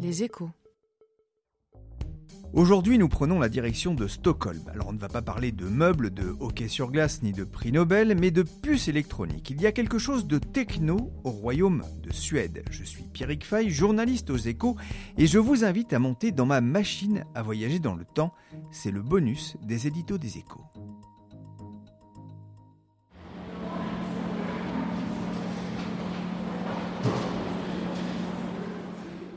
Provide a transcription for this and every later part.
Les échos. Aujourd'hui, nous prenons la direction de Stockholm. Alors, on ne va pas parler de meubles, de hockey sur glace ni de prix Nobel, mais de puces électroniques. Il y a quelque chose de techno au royaume de Suède. Je suis Pierrick Fay, journaliste aux échos, et je vous invite à monter dans ma machine à voyager dans le temps. C'est le bonus des éditos des échos.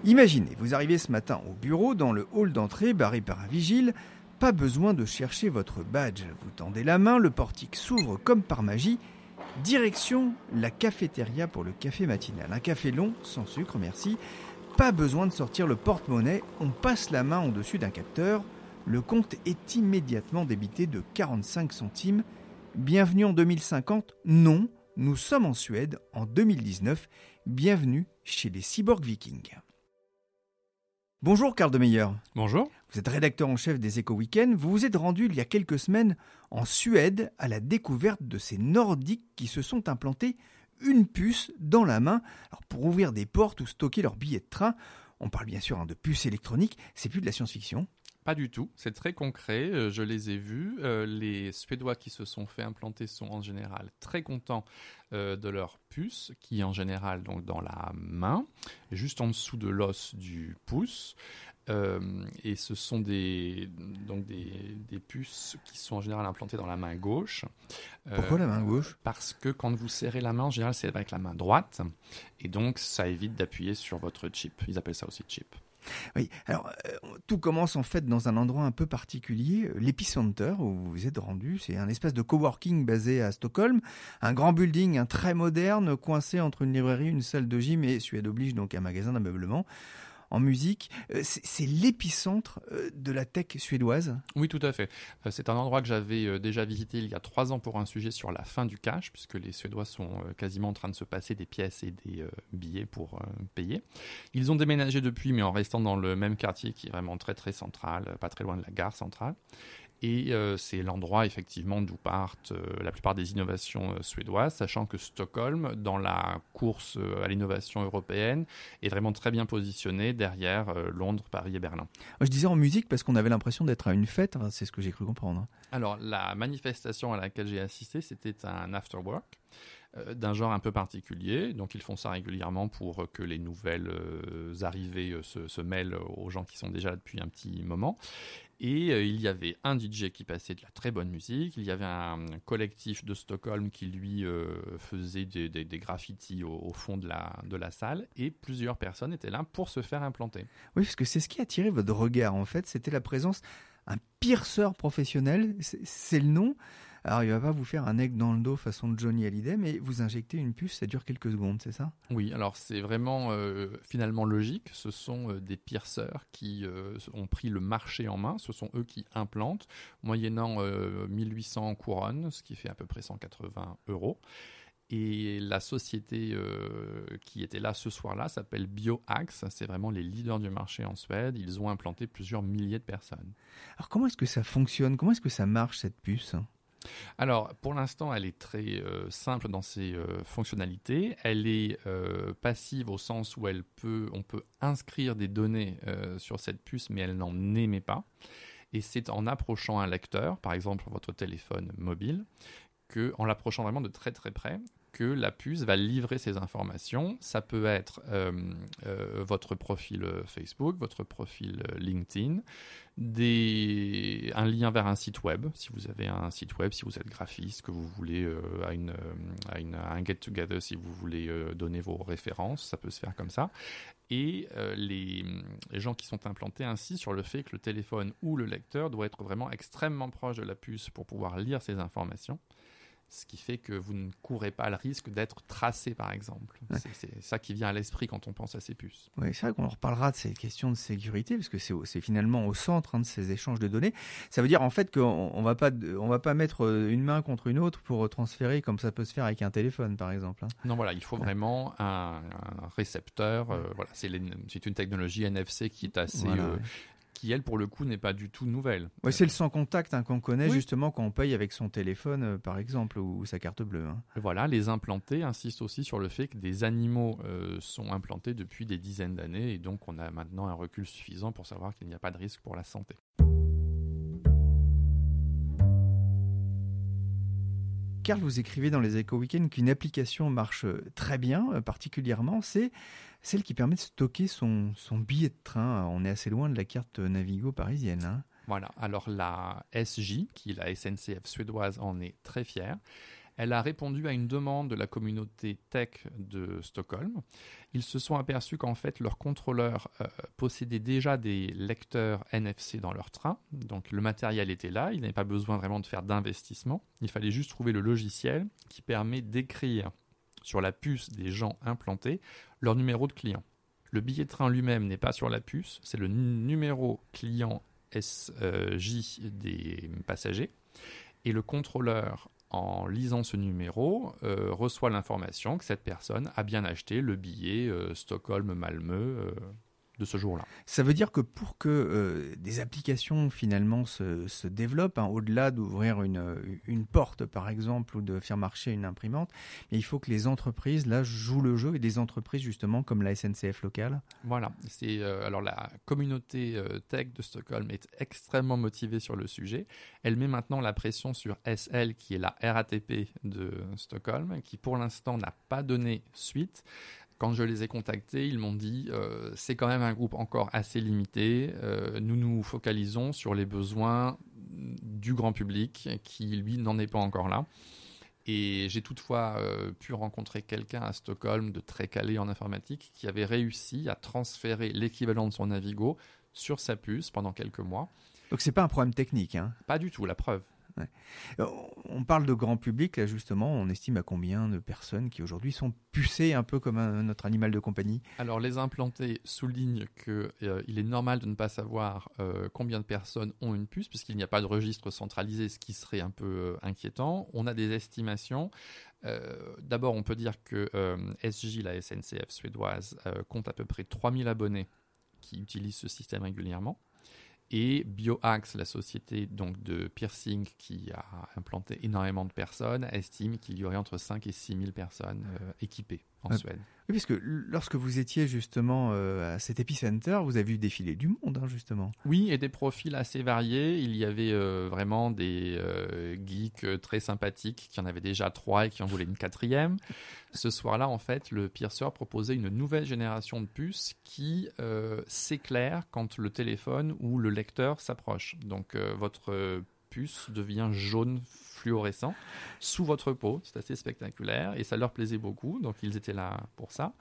Imaginez, vous arrivez ce matin au bureau, dans le hall d'entrée, barré par un vigile. Pas besoin de chercher votre badge. Vous tendez la main, le portique s'ouvre comme par magie. Direction la cafétéria pour le café matinal. Un café long, sans sucre, merci. Pas besoin de sortir le porte-monnaie. On passe la main au-dessus d'un capteur. Le compte est immédiatement débité de 45 centimes. Bienvenue en 2050 Non, nous sommes en Suède en 2019. Bienvenue chez les Cyborg Vikings. Bonjour Karl de Meyer. Bonjour. Vous êtes rédacteur en chef des Éco Weekends. Vous vous êtes rendu il y a quelques semaines en Suède à la découverte de ces Nordiques qui se sont implantés une puce dans la main alors pour ouvrir des portes ou stocker leurs billets de train. On parle bien sûr hein, de puces électroniques, c'est plus de la science-fiction. Pas du tout, c'est très concret, euh, je les ai vus. Euh, les Suédois qui se sont fait implanter sont en général très contents euh, de leur puce, qui est en général donc dans la main, juste en dessous de l'os du pouce. et ce sont des, donc des, des, puces qui sont en général implantées dans la main gauche. Pourquoi la main gauche? Parce que quand vous serrez la main, en général, c'est avec la main droite. Et donc, ça évite d'appuyer sur votre chip. Ils appellent ça aussi chip. Oui, alors euh, tout commence en fait dans un endroit un peu particulier, euh, l'Epicenter où vous vous êtes rendu. C'est un espace de coworking basé à Stockholm, un grand building, un très moderne, coincé entre une librairie, une salle de gym et Suède oblige donc un magasin d'ameublement en musique. Euh, c'est l'épicentre euh, de la tech suédoise. Oui, tout à fait. Euh, c'est un endroit que j'avais déjà visité il y a trois ans pour un sujet sur la fin du cash, puisque les Suédois sont quasiment en train de se passer des pièces et des billets pour payer. Ils ont déménagé depuis, mais en restant dans le même quartier qui est vraiment très très central, pas très loin de la gare centrale. Et euh, c'est l'endroit effectivement d'où partent euh, la plupart des innovations euh, suédoises, sachant que Stockholm, dans la course à l'innovation européenne, est vraiment très bien positionné derrière Londres, Paris et Berlin. Je disais en musique parce qu'on avait l'impression d'être à une fête, c'est ce que j'ai cru comprendre. Alors la manifestation à laquelle j'ai assisté, c'était un after work d'un genre un peu particulier. Donc ils font ça régulièrement pour que les nouvelles arrivées se, se, mêlent aux gens qui sont déjà là depuis un petit moment. Et euh, il y avait un DJ qui passait de la très bonne musique, il y avait un collectif de Stockholm qui lui euh, faisait des, des, graffitis au, fond de la, de la salle, et plusieurs personnes étaient là pour se faire implanter. Oui, parce que c'est ce qui a attiré votre regard en fait, c'était la présence un pierceur professionnel, c'est le nom. Alors, il va pas vous faire un aigle dans le dos façon Johnny Hallyday, mais vous injectez une puce, ça dure quelques secondes, c'est ça? Oui, alors c'est vraiment euh, finalement logique. Ce sont euh, des pierceurs qui euh, ont pris le marché en main. Ce sont eux qui implantent, moyennant 1800 couronnes, ce qui fait à peu près 180 euros. Et la société qui était là ce soir-là s'appelle BioAxe. C'est vraiment les leaders du marché en Suède. Ils ont implanté plusieurs milliers de personnes. Alors comment est-ce que ça fonctionne? Comment est-ce que ça marche cette puce? Alors, pour l'instant, elle est très euh, simple dans ses euh, fonctionnalités. Elle est euh, passive au sens où elle peut, on peut inscrire des données sur cette puce, mais elle n'en émet pas. Et c'est en approchant un lecteur, par exemple votre téléphone mobile, que, en l'approchant vraiment de très très près, que la puce va livrer ces informations. Ça peut être euh, euh, votre profil Facebook, votre profil LinkedIn, un lien vers un site web, si vous avez un site web, si vous êtes graphiste, que vous voulez euh, à, une, à, une, un get-together, si vous voulez donner vos références, ça peut se faire comme ça. Et les, les, gens qui sont implantés ainsi sur le fait que le téléphone ou le lecteur doit être vraiment extrêmement proche de la puce pour pouvoir lire ces informations ce qui fait que vous ne courez pas le risque d'être tracé, par exemple. C'est ça qui vient à l'esprit quand on pense à ces puces. Oui, c'est vrai qu'on reparlera de ces questions de sécurité, parce que c'est finalement au centre hein, de ces échanges de données. Ça veut dire en fait qu'on ne va, pas, on va pas mettre euh, une main contre une autre pour transférer comme ça peut se faire avec un téléphone, par exemple. Hein. Non, voilà, il faut vraiment un, récepteur. Euh, voilà, c'est une technologie NFC qui est assez... Euh, qui elle pour le coup n'est pas du tout nouvelle. Ouais, c'est le sans contact hein, qu'on connaît justement quand on paye avec son téléphone euh, par exemple ou sa carte bleue. Hein. Voilà, les implantés insistent aussi sur le fait que des animaux euh, sont implantés depuis des dizaines d'années et donc on a maintenant un recul suffisant pour savoir qu'il n'y a pas de risque pour la santé. Carl, vous écrivez dans les Eco Weekends qu'une application marche très bien, euh, particulièrement, c'est celle qui permet de stocker son, billet de train. On est assez loin de la carte Navigo parisienne. Hein. Voilà, alors la SJ, qui est la SNCF suédoise, en est très fière. Elle a répondu à une demande de la communauté tech de Stockholm. Ils se sont aperçus qu'en fait, leurs contrôleurs euh, possédaient déjà des lecteurs NFC dans leur train. Donc le matériel était là, ils n'avaient pas besoin vraiment de faire d'investissement. Il fallait juste trouver le logiciel qui permet d'écrire sur la puce des gens implantés leur numéro de client. Le billet de train lui-même n'est pas sur la puce, c'est le numéro client SJ des passagers. Et le contrôleur en lisant ce numéro, euh, reçoit l'information que cette personne a bien acheté le billet euh, Stockholm-Malmö euh, de ce jour-là. Ça veut dire que pour que euh, des applications finalement se, se développent, hein, au-delà d'ouvrir une, une, porte par exemple ou de faire marcher une imprimante, il faut que les entreprises là jouent le jeu et des entreprises justement comme la SNCF locale. Voilà, c'est euh, alors la communauté euh, tech de Stockholm est extrêmement motivée sur le sujet. Elle met maintenant la pression sur SL qui est la RATP de Stockholm qui pour l'instant n'a pas donné suite quand je les ai contactés, ils m'ont dit euh, c'est quand même un groupe encore assez limité. Euh, nous nous focalisons sur les besoins du grand public qui, lui, n'en est pas encore là. Et j'ai toutefois euh, pu rencontrer quelqu'un à Stockholm de très calé en informatique qui avait réussi à transférer l'équivalent de son Navigo sur sa puce pendant quelques mois. Donc c'est pas un problème technique, hein? Pas du tout, la preuve. Euh, on parle de grand public, là justement, on estime à combien de personnes qui aujourd'hui sont pucées un peu comme notre animal de compagnie? Alors les implantés soulignent qu'il euh, est normal de ne pas savoir euh, combien de personnes ont une puce, puisqu'il n'y a pas de registre centralisé, ce qui serait un peu inquiétant. On a des estimations. D'abord, on peut dire que SJ, la SNCF suédoise, compte à peu près 3000 abonnés qui utilisent ce système régulièrement. Et BioAxe, la société donc de piercing qui a implanté énormément de personnes, estime qu'il y aurait entre 5 et 6 000 personnes euh, équipées en Suède. Oui, puisque lorsque vous étiez justement euh, à cet épicenter, vous avez vu défiler du monde, hein, justement. Oui, et des profils assez variés. Il y avait euh, vraiment des geeks très sympathiques qui en avaient déjà trois et qui en voulaient une quatrième. Ce soir-là, en fait, le pierceur proposait une nouvelle génération de puces qui s'éclaire quand le téléphone ou le lecteur s'approche. Donc, votre puce devient jaune fluorescent sous votre peau. C'est assez spectaculaire et ça leur plaisait beaucoup. Donc ils étaient là pour ça.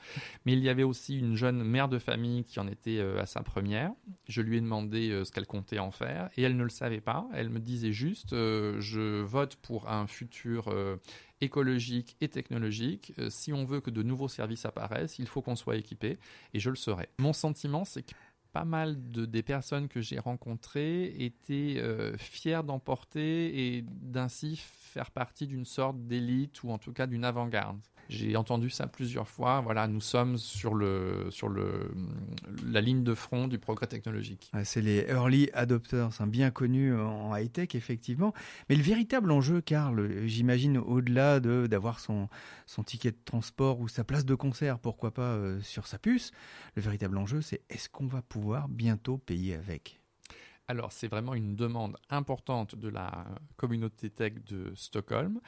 Mais il y avait aussi une jeune mère de famille qui en était euh, à sa première. Je lui ai demandé euh, ce qu'elle comptait en faire et elle ne le savait pas. Elle me disait juste euh, je vote pour un futur écologique et technologique. si on veut que de nouveaux services apparaissent, il faut qu'on soit équipé et je le serai. Mon sentiment, c'est que pas mal de, des personnes que j'ai rencontrées étaient euh, fières d'emporter et d'ainsi faire partie d'une sorte d'élite ou en tout cas d'une avant-garde. J'ai entendu ça plusieurs fois. Voilà, nous sommes sur, le, sur le, la ligne de front du progrès technologique. c'est les early adopters, hein, bien connus en high-tech, effectivement. Mais le véritable enjeu, Karl, j'imagine, au-delà de, d'avoir son, son ticket de transport ou sa place de concert, pourquoi pas, euh, sur sa puce, le véritable enjeu, c'est est-ce qu'on va pouvoir bientôt payer avec? Alors, c'est vraiment une demande importante de la communauté tech de Stockholm.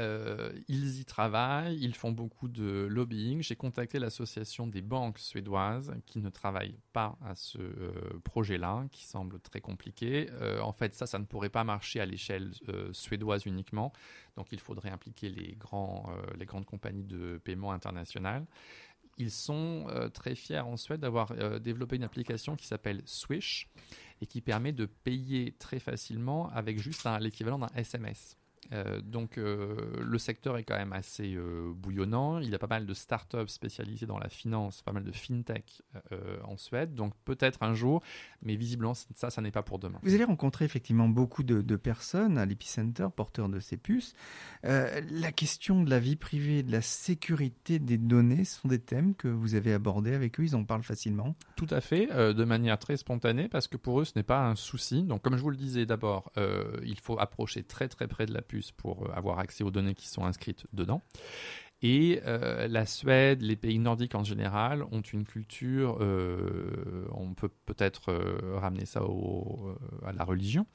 Euh, ils y travaillent, ils font beaucoup de lobbying. J'ai contacté l'association des banques suédoises qui ne travaillent pas à ce euh, projet-là, qui semble très compliqué. Euh, en fait, ça, ça ne pourrait pas marcher à l'échelle suédoise uniquement. Donc, il faudrait impliquer les, les grandes compagnies de paiement internationales. Ils sont très fiers en Suède d'avoir développé une application qui s'appelle Swish et qui permet de payer très facilement avec juste l'équivalent d'un SMS. Euh, donc euh, le secteur est quand même assez euh, bouillonnant. Il y a pas mal de startups spécialisées dans la finance, pas mal de fintech en Suède. Donc peut-être un jour, mais visiblement ça, ça n'est pas pour demain. Vous allez rencontrer effectivement beaucoup de, personnes à l'Epicenter porteurs de ces puces. la question de la vie privée, de la sécurité des données sont des thèmes que vous avez abordés avec eux. Ils en parlent facilement. Tout à fait, de manière très spontanée, parce que pour eux ce n'est pas un souci. Donc comme je vous le disais d'abord, il faut approcher très très près de la pour euh, avoir accès aux données qui sont inscrites dedans. Et euh, la Suède, les pays nordiques en général, ont une culture, euh, on peut peut-être ramener ça à la religion,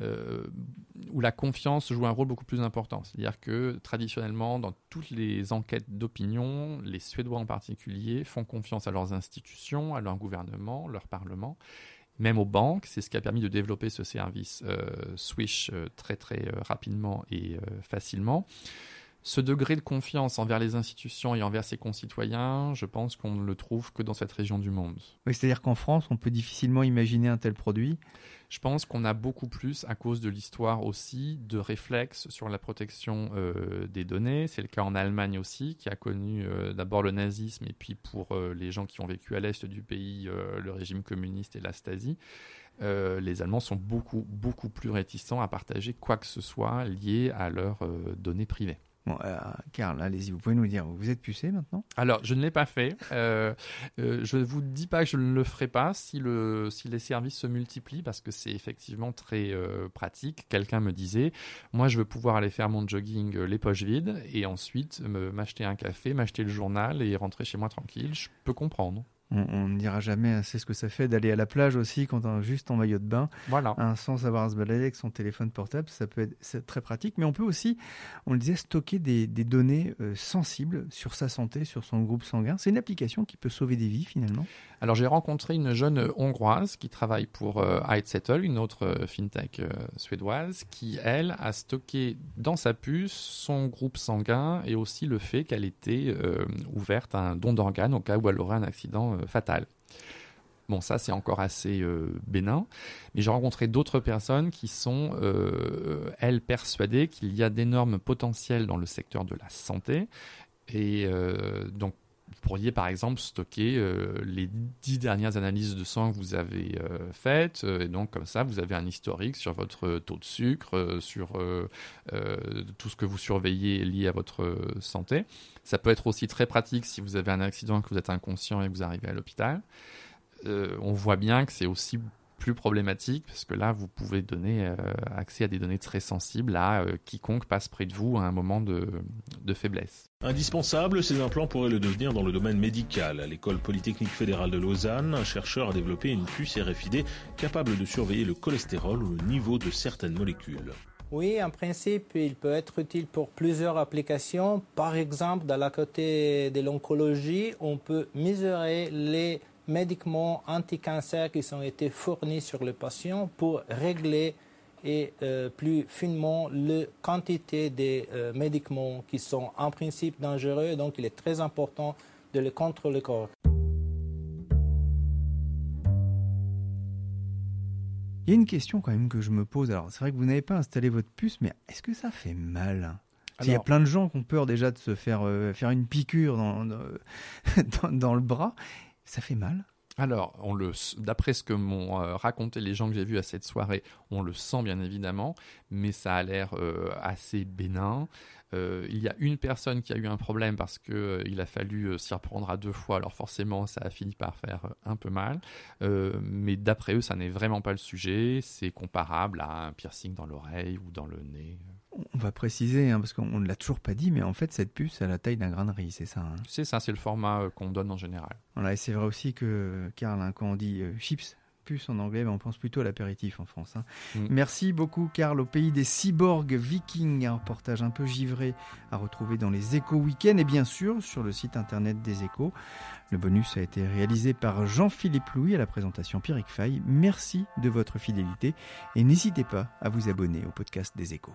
où la confiance joue un rôle beaucoup plus important. C'est-à-dire que traditionnellement, dans toutes les enquêtes d'opinion, les Suédois en particulier font confiance à leurs institutions, à leur gouvernement, leur parlement même aux banques. C'est ce qui a permis de développer ce service euh, Swish euh, très très euh, rapidement et facilement. Ce degré de confiance envers les institutions et envers ses concitoyens, je pense qu'on ne le trouve que dans cette région du monde. Oui, c'est-à-dire qu'en France, on peut difficilement imaginer un tel produit je pense qu'on a beaucoup plus, à cause de l'histoire aussi, de réflexes sur la protection euh, des données. C'est le cas en Allemagne aussi, qui a connu euh, d'abord le nazisme et puis pour euh, les gens qui ont vécu à l'est du pays, le régime communiste et la Stasi. les Allemands sont beaucoup, beaucoup plus réticents à partager quoi que ce soit lié à leurs données privées. Bon, euh, allez-y, vous pouvez nous dire, vous êtes pucé maintenant? Alors, je ne l'ai pas fait. Euh, euh, je ne vous dis pas que je ne le ferai pas si, si les services se multiplient, parce que c'est effectivement très pratique. Quelqu'un me disait, moi, je veux pouvoir aller faire mon jogging les poches vides, et ensuite m'acheter un café, m'acheter le journal et rentrer chez moi tranquille. Je peux comprendre on ne dira jamais c'est ce que ça fait d'aller à la plage aussi quand on est juste en maillot de bain, voilà. sans savoir se balader avec son téléphone portable, ça peut être très pratique. Mais on peut aussi, on le disait, stocker des, données euh, sensibles sur sa santé, sur son groupe sanguin. C'est une application qui peut sauver des vies finalement. Alors j'ai rencontré une jeune hongroise qui travaille pour euh, Settle, une autre euh, fintech euh, suédoise, qui elle a stocké dans sa puce son groupe sanguin et aussi le fait qu'elle était ouverte à un don d'organes au cas où elle aurait un accident fatal. Bon, ça, c'est encore assez bénin. Mais j'ai rencontré d'autres personnes qui sont, elles, persuadées qu'il y a d'énormes potentiels dans le secteur de la santé. Et donc, pourriez par exemple stocker euh, les dix dernières analyses de sang que vous avez euh, faites, euh, et donc comme ça vous avez un historique sur votre taux de sucre, sur tout ce que vous surveillez lié à votre santé. Ça peut être aussi très pratique si vous avez un accident, que vous êtes inconscient et que vous arrivez à l'hôpital. on voit bien que c'est aussi plus problématique parce que là, vous pouvez donner euh, accès à des données très sensibles à euh, quiconque passe près de vous à un moment de, de, faiblesse. Indispensable, ces implants pourraient le devenir dans le domaine médical. À l'école polytechnique fédérale de Lausanne, un chercheur a développé une puce RFID capable de surveiller le cholestérol ou le niveau de certaines molécules. Oui, en principe, il peut être utile pour plusieurs applications. Par exemple, dans la côté de l'oncologie, on peut mesurer les médicaments anti-cancer qui ont été fournis sur le patient pour régler et euh, plus finement la quantité des euh, médicaments qui sont en principe dangereux. Donc, il est très important de les contrôler corps. Il y a une question quand même que je me pose. Alors, c'est vrai que vous n'avez pas installé votre puce, mais est-ce que ça fait mal? Il y a plein de gens qui ont peur déjà de se faire, euh, faire une piqûre dans, dans le bras. Ça fait mal alors, d'après ce que m'ont euh, raconté les gens que j'ai vus à cette soirée, on le sent bien évidemment, mais ça a l'air euh, assez bénin. Euh, il y a une personne qui a eu un problème parce qu'il a fallu s'y reprendre à deux fois, alors forcément ça a fini par faire un peu mal. mais d'après eux, ça n'est vraiment pas le sujet. C'est comparable à un piercing dans l'oreille ou dans le nez. On va préciser, hein, parce qu'on ne l'a toujours pas dit, mais en fait, cette puce a la taille d'un grain de riz, c'est ça hein C'est ça, c'est le format euh, qu'on donne en général. Voilà, et c'est vrai aussi que, Karl, hein, quand on dit euh, chips, puce en anglais, ben, on pense plutôt à l'apéritif en France. Mm. Merci beaucoup, Karl, au pays des cyborgs vikings, un reportage un peu givré à retrouver dans les échos week-end et bien sûr sur le site internet des échos. Le bonus a été réalisé par Jean-Philippe Louis à la présentation Pierrick Fay. Merci de votre fidélité et n'hésitez pas à vous abonner au podcast des échos.